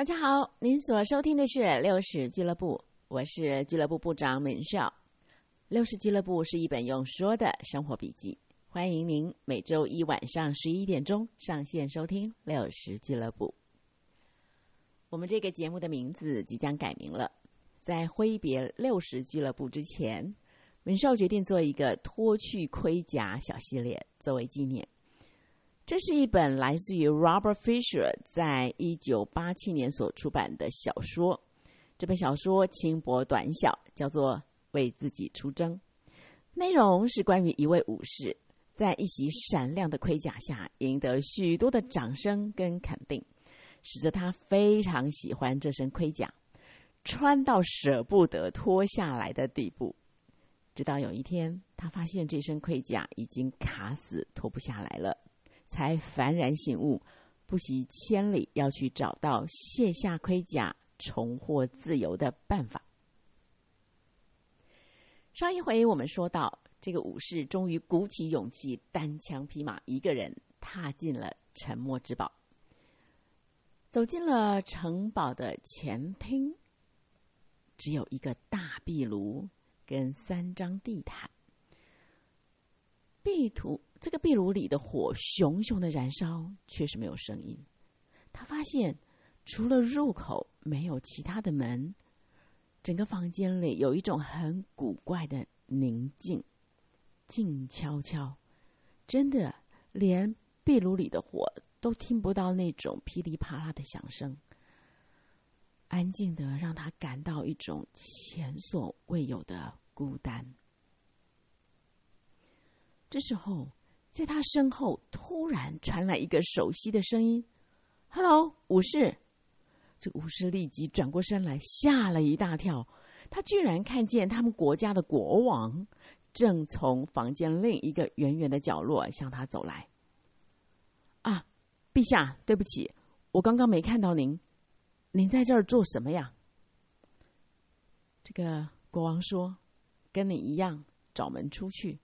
大家好，您所收听的是六十俱乐部，我是俱乐部部长闵少。六十俱乐部是一本用说的生活笔记，欢迎您每周一晚上十一点钟上线收听六十俱乐部。我们这个节目的名字即将改名了，在挥别六十俱乐部之前，闵少决定做一个脱去盔甲小系列作为纪念。这是一本来自于 Robert Fisher 在一九八七年所出版的小说。这本小说轻薄短小，叫做《为自己出征》。内容是关于一位武士在一袭闪亮的盔甲下赢得许多的掌声跟肯定，使得他非常喜欢这身盔甲，穿到舍不得脱下来的地步。直到有一天，他发现这身盔甲已经卡死，脱不下来了。才幡然醒悟，不惜千里要去找到卸下盔甲、重获自由的办法。上一回我们说到，这个武士终于鼓起勇气，单枪匹马，一个人踏进了沉默之堡，走进了城堡的前厅，只有一个大壁炉跟三张地毯，壁图。这个壁炉里的火熊熊的燃烧，却是没有声音。他发现，除了入口，没有其他的门。整个房间里有一种很古怪的宁静，静悄悄，真的连壁炉里的火都听不到那种噼里啪啦的响声。安静的让他感到一种前所未有的孤单。这时候。在他身后突然传来一个熟悉的声音：“Hello，武士。”这武士立即转过身来，吓了一大跳。他居然看见他们国家的国王正从房间另一个远远的角落向他走来。“啊，陛下，对不起，我刚刚没看到您。您在这儿做什么呀？”这个国王说：“跟你一样，找门出去。”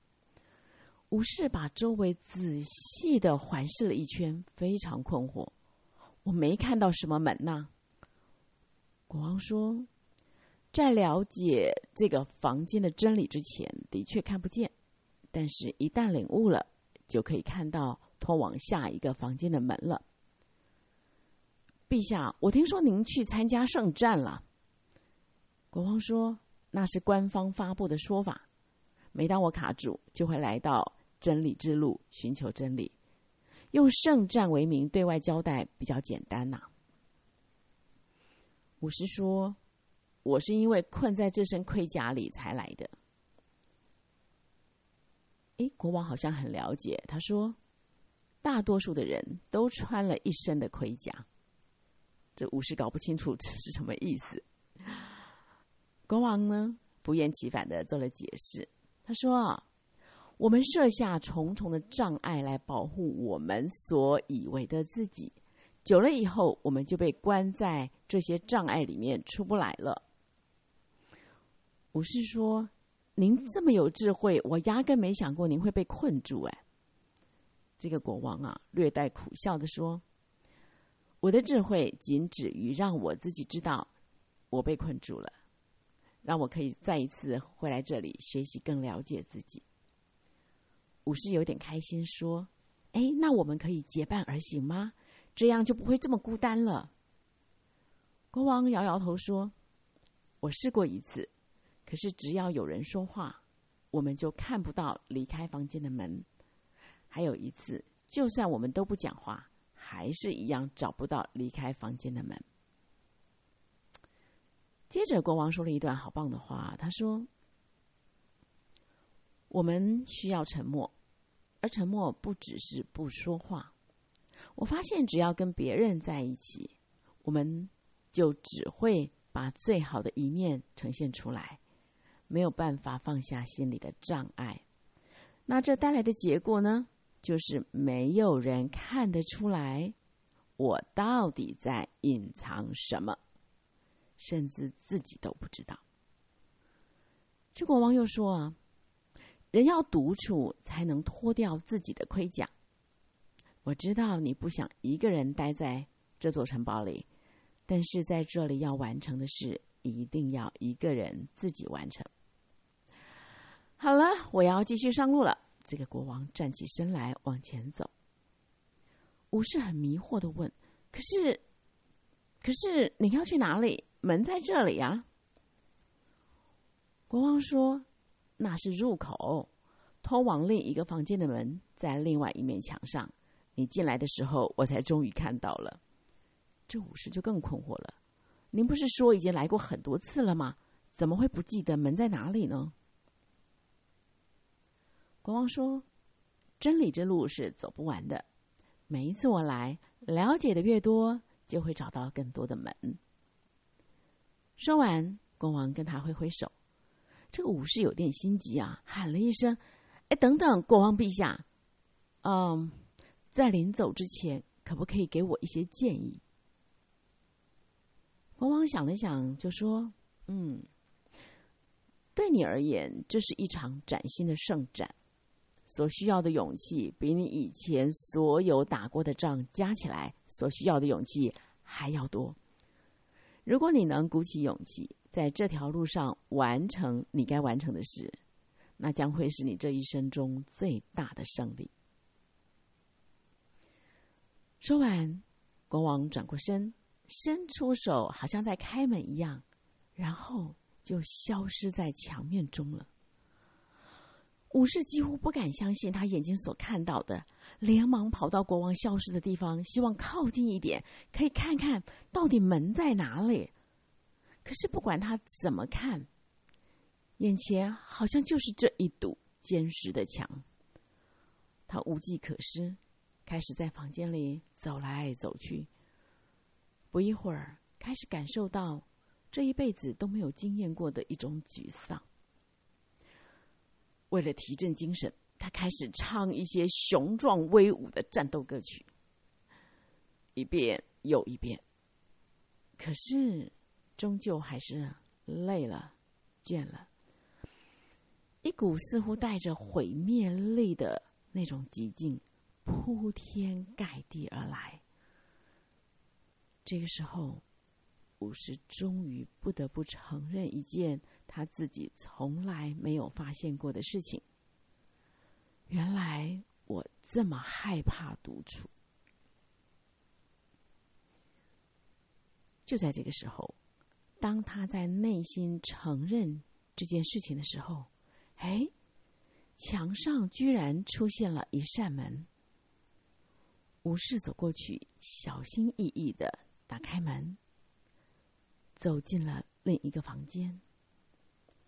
武士把周围仔细的环视了一圈，非常困惑。我没看到什么门呐。国王说：“在了解这个房间的真理之前，的确看不见；但是，一旦领悟了，就可以看到通往下一个房间的门了。”陛下，我听说您去参加圣战了。国王说：“那是官方发布的说法。每当我卡住，就会来到。”真理之路，寻求真理，用圣战为名对外交代比较简单呐。武士说：“我是因为困在这身盔甲里才来的。”哎，国王好像很了解。他说：“大多数的人都穿了一身的盔甲。”这武士搞不清楚 这是什么意思。国王呢，不厌其烦的做了解释。他说。我们设下重重的障碍来保护我们所以为的自己，久了以后，我们就被关在这些障碍里面出不来了。武士说：“您这么有智慧，我压根没想过您会被困住。”哎，这个国王啊，略带苦笑的说：“我的智慧仅止于让我自己知道我被困住了，让我可以再一次回来这里学习，更了解自己。”武士有点开心，说：“哎，那我们可以结伴而行吗？这样就不会这么孤单了。”国王摇摇头说：“我试过一次，可是只要有人说话，我们就看不到离开房间的门；还有一次，就算我们都不讲话，还是一样找不到离开房间的门。”接着，国王说了一段好棒的话，他说：“我们需要沉默。”而沉默不只是不说话。我发现，只要跟别人在一起，我们就只会把最好的一面呈现出来，没有办法放下心里的障碍。那这带来的结果呢？就是没有人看得出来我到底在隐藏什么，甚至自己都不知道。这国王又说啊。人要独处，才能脱掉自己的盔甲。我知道你不想一个人待在这座城堡里，但是在这里要完成的事，一定要一个人自己完成。好了，我要继续上路了。这个国王站起身来，往前走。武士很迷惑的问：“可是，可是你要去哪里？门在这里呀。”国王说：“那是入口，通往另一个房间的门在另外一面墙上。你进来的时候，我才终于看到了。”这武士就更困惑了：“您不是说已经来过很多次了吗？怎么会不记得门在哪里呢？”国王说：“真理之路是走不完的。每一次我来，了解的越多，就会找到更多的门。”说完，国王跟他挥挥手。这个武士有点心急啊，喊了一声：“哎，等等，国王陛下，嗯，在临走之前，可不可以给我一些建议？”国王想了想，就说：“嗯，对你而言，这是一场崭新的圣战。”所需要的勇气，比你以前所有打过的仗加起来所需要的勇气还要多。如果你能鼓起勇气，在这条路上完成你该完成的事，那将会是你这一生中最大的胜利。说完，国王转过身，伸出手，好像在开门一样，然后就消失在墙面中了。武士几乎不敢相信他眼睛所看到的，连忙跑到国王消失的地方，希望靠近一点，可以看看到底门在哪里。可是不管他怎么看，眼前好像就是这一堵坚实的墙。他无计可施，开始在房间里走来走去。不一会儿，开始感受到这一辈子都没有经验过的一种沮丧。为了提振精神，他开始唱一些雄壮威武的战斗歌曲，一遍又一遍。可是，终究还是累了、倦了，一股似乎带着毁灭力的那种寂静铺天盖地而来。这个时候，武士终于不得不承认一件。他自己从来没有发现过的事情。原来我这么害怕独处。就在这个时候，当他在内心承认这件事情的时候，哎，墙上居然出现了一扇门。武士走过去，小心翼翼的打开门，走进了另一个房间。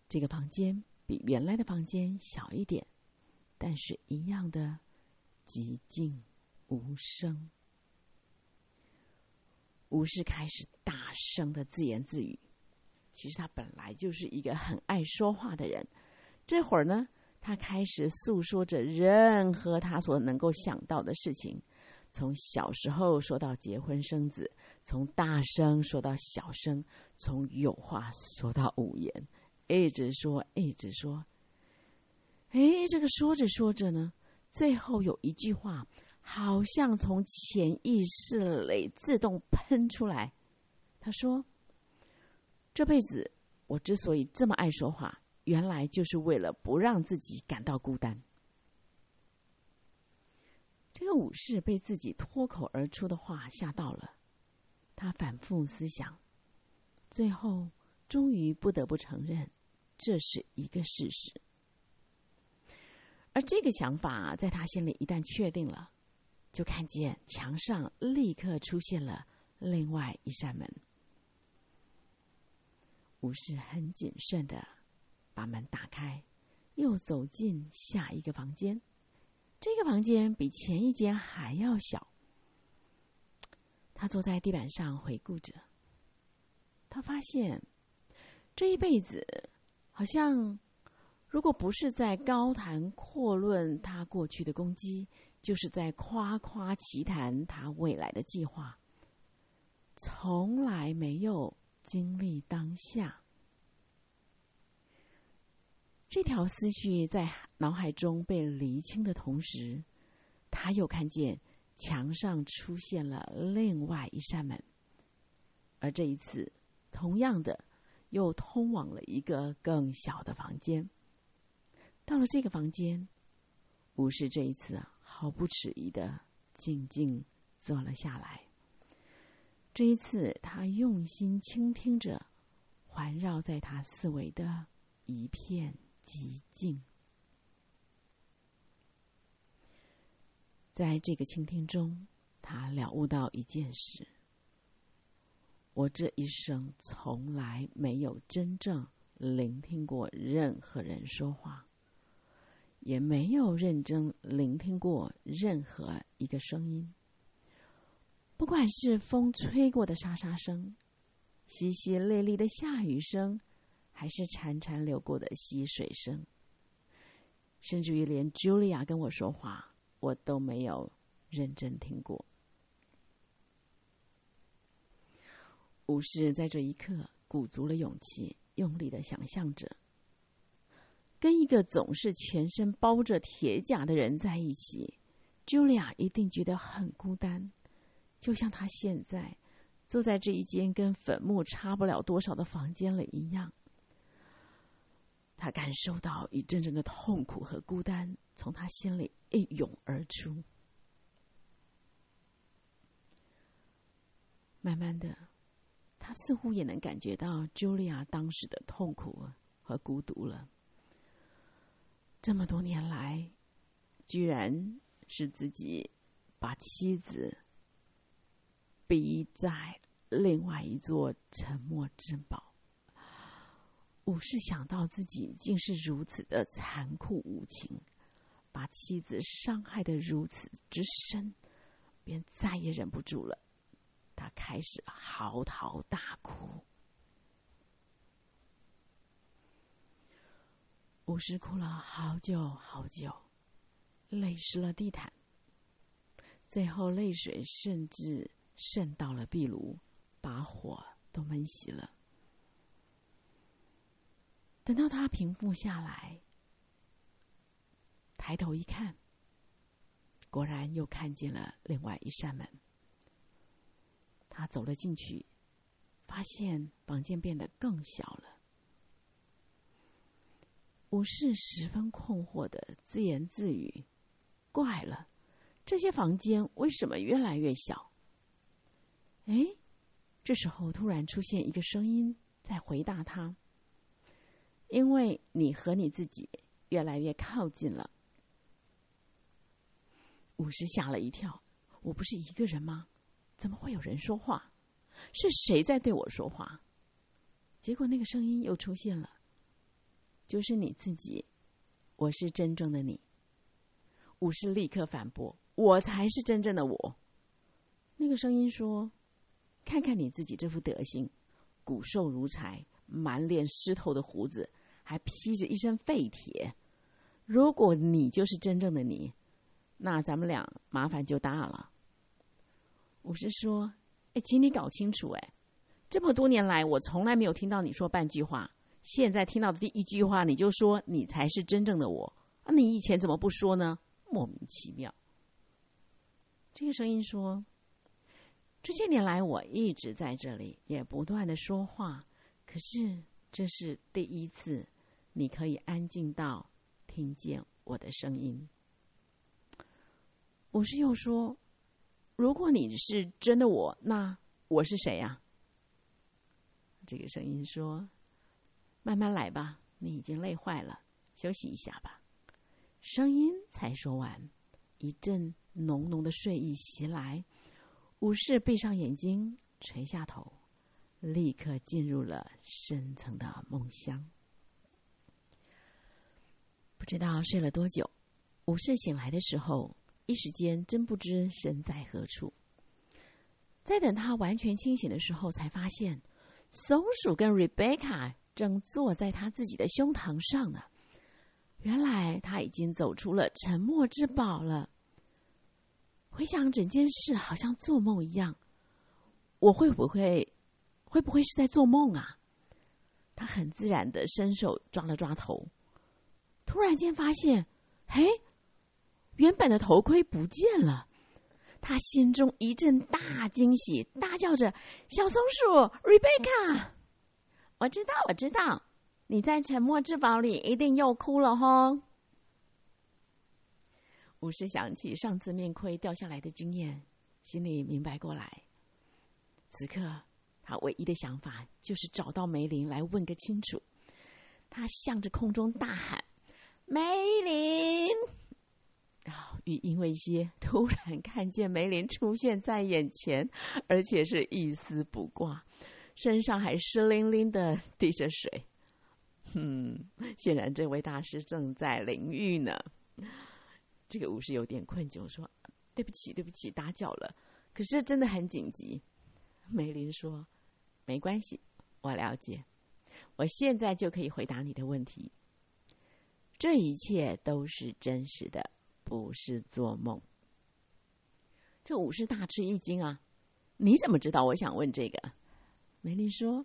这个房间比原来的房间小一点，但是一样的寂静无声。武士开始大声的自言自语。其实他本来就是一个很爱说话的人。这会儿呢，他开始诉说着任何他所能够想到的事情，从小时候说到结婚生子，从大声说到小声，从有话说到无言。一直说，一直说。哎，这个说着说着呢，最后有一句话，好像从潜意识里自动喷出来。他说：“这辈子我之所以这么爱说话，原来就是为了不让自己感到孤单。”这个武士被自己脱口而出的话吓到了，他反复思想，最后终于不得不承认。这是一个事实，而这个想法在他心里一旦确定了，就看见墙上立刻出现了另外一扇门。武士很谨慎的把门打开，又走进下一个房间。这个房间比前一间还要小。他坐在地板上回顾着，他发现这一辈子。好像，如果不是在高谈阔论他过去的攻击，就是在夸夸其谈他未来的计划，从来没有经历当下。这条思绪在脑海中被厘清的同时，他又看见墙上出现了另外一扇门。而这一次，同样的，又通往了一个更小的房间。到了这个房间，武士这一次，毫不迟疑的静静坐了下来。这一次，他用心倾听着环绕在他四围的一片寂静。在这个倾听中，他了悟到一件事：我这一生从来没有真正聆听过任何人说话，也没有认真聆听过任何一个声音。不管是风吹过的沙沙声、淅淅沥沥的下雨声，还是潺潺流过的溪水声，甚至于连 Julia 跟我说话。我都没有认真听过。武士在这一刻鼓足了勇气，用力的想象着，跟一个总是全身包着铁甲的人在一起，Julia 一定觉得很孤单，就像他现在坐在这一间跟坟墓差不了多少的房间里一样。他感受到一阵阵的痛苦和孤单从他心里一涌而出。慢慢的，他似乎也能感觉到茱莉亚当时的痛苦和孤独了。这么多年来，居然是自己把妻子逼在另外一座沉默之堡。武士想到自己竟是如此的残酷无情，把妻子伤害的如此之深，便再也忍不住了。他开始嚎啕大哭。武士哭了好久好久，泪湿了地毯。最后，泪水甚至渗到了壁炉，把火都闷熄了。等到他平复下来，抬头一看，果然又看见了另外一扇门。他走了进去，发现房间变得更小了。武士十分困惑的自言自语：“怪了，这些房间为什么越来越小？”哎，这时候突然出现一个声音在回答他。因为你和你自己越来越靠近了，武士吓了一跳。我不是一个人吗？怎么会有人说话？是谁在对我说话？结果那个声音又出现了，就是你自己。我是真正的你。武士立刻反驳：“我才是真正的我。”那个声音说：“看看你自己这副德行，骨瘦如柴，满脸湿透的胡子。”还披着一身废铁，如果你就是真正的你，那咱们俩麻烦就大了。我是说，哎，请你搞清楚，哎，这么多年来我从来没有听到你说半句话，现在听到的第一句话你就说你才是真正的我，啊，你以前怎么不说呢？莫名其妙。这个声音说，这些年来我一直在这里，也不断的说话，可是这是第一次。你可以安静到听见我的声音。我是又说：“如果你是真的我，那我是谁呀？”这个声音说：“慢慢来吧，你已经累坏了，休息一下吧。”声音才说完，一阵浓浓的睡意袭来，武士闭上眼睛，垂下头，立刻进入了深层的梦乡。不知道睡了多久，武士醒来的时候，一时间真不知身在何处。在等他完全清醒的时候，才发现松鼠跟 Rebecca 正坐在他自己的胸膛上呢。原来他已经走出了沉默之堡了。回想整件事，好像做梦一样。我会不会，会不会是在做梦啊？他很自然的伸手抓了抓头。突然间发现，嘿，原本的头盔不见了。他心中一阵大惊喜，大叫着：“小松鼠，Rebecca！我知道，我知道，你在沉默之堡里一定又哭了吼。”武士想起上次面盔掉下来的经验，心里明白过来。此刻，他唯一的想法就是找到梅林来问个清楚。他向着空中大喊：“梅林！”因为一些，突然看见梅林出现在眼前，而且是一丝不挂，身上还湿淋淋的滴着水。嗯，显然这位大师正在淋浴呢。这个武士有点困窘，说：“对不起，对不起，打搅了。可是真的很紧急。”梅林说：“没关系，我了解。我现在就可以回答你的问题。这一切都是真实的，不是做梦。”这武士大吃一惊啊！你怎么知道我想问这个？梅林说：“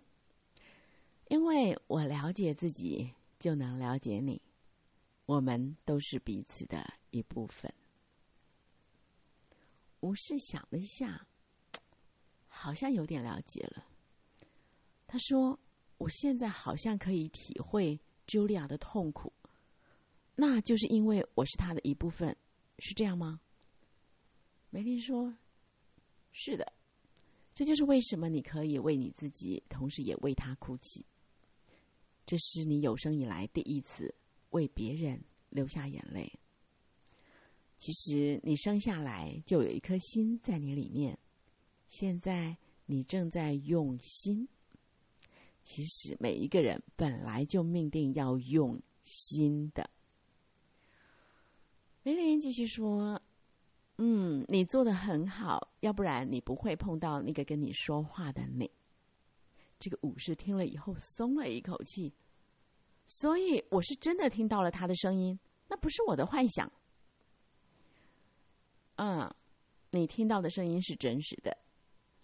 因为我了解自己，就能了解你。我们都是彼此的一部分。”武士想了一下。好像有点了解了。他说：“我现在好像可以体会 Julia 的痛苦，那就是因为我是他的一部分，是这样吗？”梅林说：“是的，这就是为什么你可以为你自己，同时也为他哭泣。这是你有生以来第一次为别人流下眼泪。其实你生下来就有一颗心在你里面。”现在你正在用心。其实每一个人本来就命定要用心的。玲玲继续说：“嗯，你做的很好，要不然你不会碰到那个跟你说话的你。”这个武士听了以后松了一口气。所以我是真的听到了他的声音，那不是我的幻想。嗯，你听到的声音是真实的。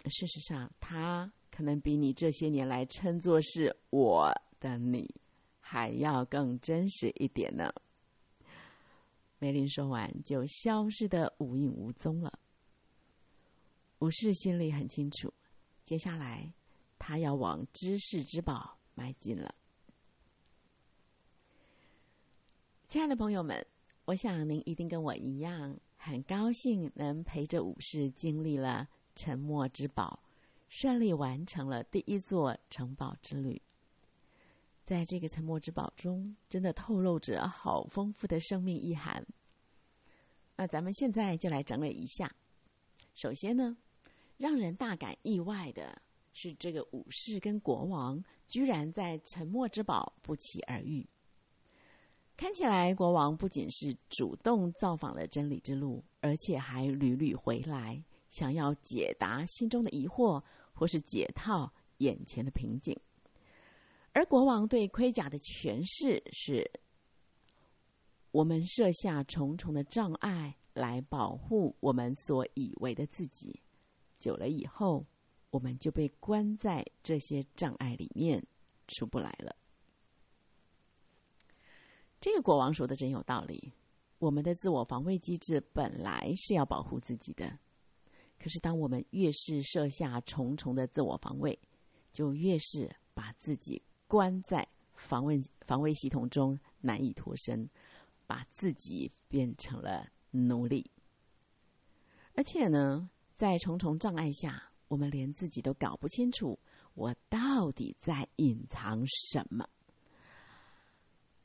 事实上，他可能比你这些年来称作是我的你还要更真实一点呢。梅林说完，就消失的无影无踪了。武士心里很清楚，接下来他要往知识之宝迈进了。亲爱的朋友们，我想您一定跟我一样，很高兴能陪着武士经历了。沉默之宝顺利完成了第一座城堡之旅。在这个沉默之宝中，真的透露着好丰富的生命意涵。那咱们现在就来整理一下。首先呢，让人大感意外的是，这个武士跟国王居然在沉默之宝不期而遇。看起来，国王不仅是主动造访了真理之路，而且还屡屡回来。想要解答心中的疑惑，或是解套眼前的瓶颈，而国王对盔甲的诠释是：我们设下重重的障碍来保护我们所以为的自己，久了以后，我们就被关在这些障碍里面，出不来了。这个国王说的真有道理，我们的自我防卫机制本来是要保护自己的。可是，当我们越是设下重重的自我防卫，就越是把自己关在防卫防卫系统中，难以脱身，把自己变成了奴隶。而且呢，在重重障碍下，我们连自己都搞不清楚，我到底在隐藏什么。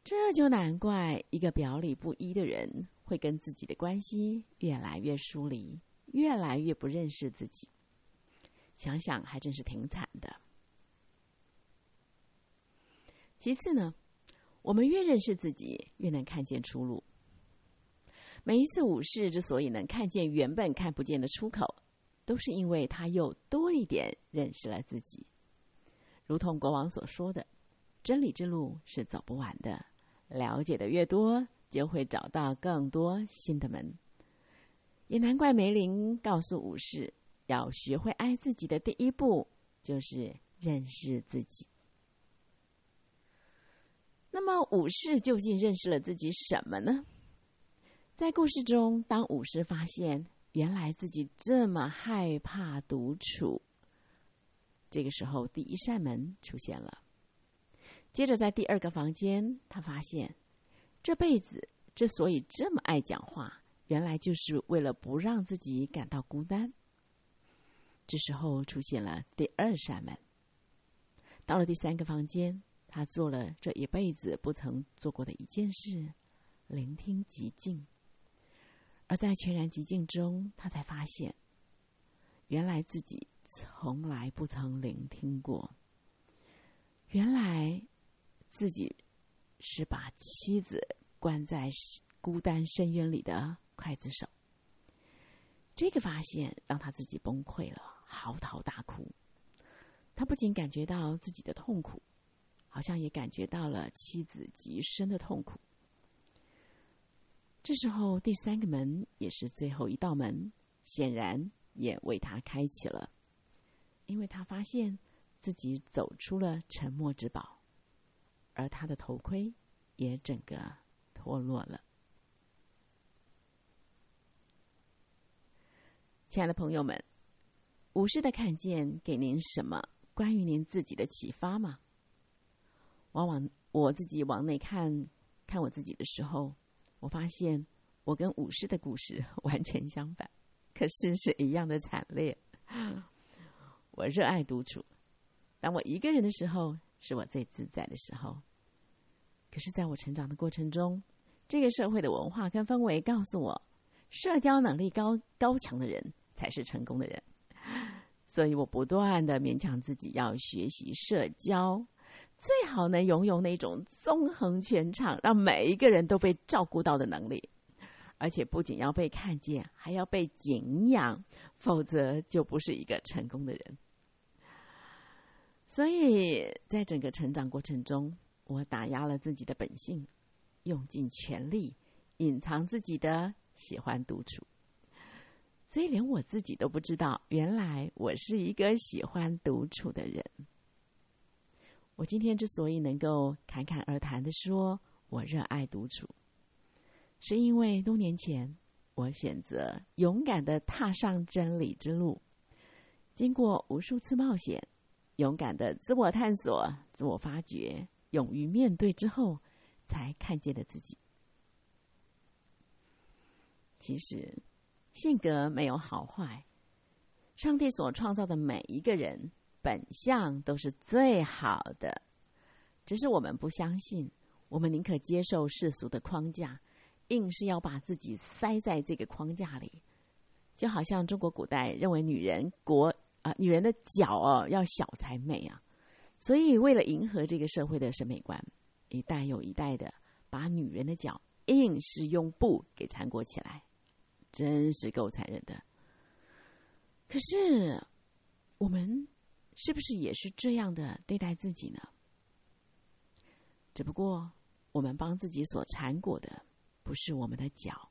这就难怪一个表里不一的人，会跟自己的关系越来越疏离。越来越不认识自己，想想还真是挺惨的。其次呢，我们越认识自己，越能看见出路。每一次武士之所以能看见原本看不见的出口，都是因为他又多一点认识了自己。如同国王所说的，真理之路是走不完的，了解的越多，就会找到更多新的门。也难怪梅林告诉武士，要学会爱自己的第一步就是认识自己。那么，武士究竟认识了自己什么呢？在故事中，当武士发现原来自己这么害怕独处。这个时候，第一扇门出现了。接着，在第二个房间，他发现这辈子之所以这么爱讲话，原来就是为了不让自己感到孤单。这时候，出现了第二扇门。到了第三个房间，他做了这一辈子不曾做过的一件事——聆听寂静。而在全然寂静中，他才发现，原来自己从来不曾聆听过。原来。自己是把妻子关在孤单深渊里的刽子手。这个发现让他自己崩溃了，嚎啕大哭。他不仅感觉到自己的痛苦，好像也感觉到了妻子极深的痛苦。这时候，第三个门也是最后一道门，显然也为他开启了，因为他发现自己走出了沉默之堡。而他的头盔也整个脱落了。亲爱的朋友们，无视的看见给您什么关于您自己的启发吗？往往我自己往内看看我自己的时候，我发现我跟武士的故事 完全相反，可是是一样的惨烈。我热爱独处，当我一个人的时候。是我最自在的时候。可是，在我成长的过程中，这个社会的文化跟氛围告诉我，社交能力高高强的人才是成功的人。所以我不断的勉强自己要学习社交，最好能拥有那种纵横全场，让每一个人都被照顾到的能力。而且不仅要被看见，还要被敬仰，否则就不是一个成功的人。所以在整个成长过程中，我打压了自己的本性，用尽全力隐藏自己的喜欢独处，所以连我自己都不知道，原来我是一个喜欢独处的人。我今天之所以能够侃侃而谈的说我热爱独处，是因为多年前我选择勇敢的踏上真理之路，经过无数次冒险。勇敢的自我探索、自我发掘、勇于面对之后，才看见了自己。其实，性格没有好坏，上帝所创造的每一个人本相都是最好的，只是我们不相信，我们宁可接受世俗的框架，硬是要把自己塞在这个框架里，就好像中国古代认为女人国。啊，女人的脚哦要小才美啊，所以为了迎合这个社会的审美观，一代又一代的把女人的脚硬是用布给缠裹起来，真是够残忍的。可是，我们是不是也是这样的对待自己呢？只不过，我们帮自己所缠裹的不是我们的脚，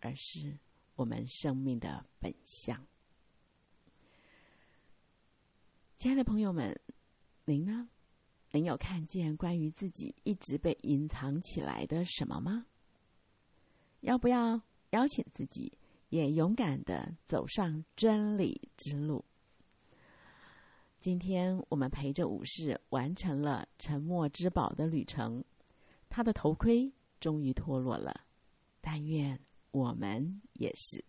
而是我们生命的本相。亲爱的朋友们，您呢？您有看见关于自己一直被隐藏起来的什么吗？要不要邀请自己也勇敢的走上真理之路？今天我们陪着武士完成了沉默之宝的旅程，他的头盔终于脱落了，但愿我们也是。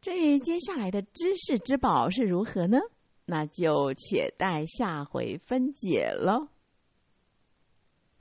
至于接下来的知识之宝是如何呢？那就且待下回分解喽。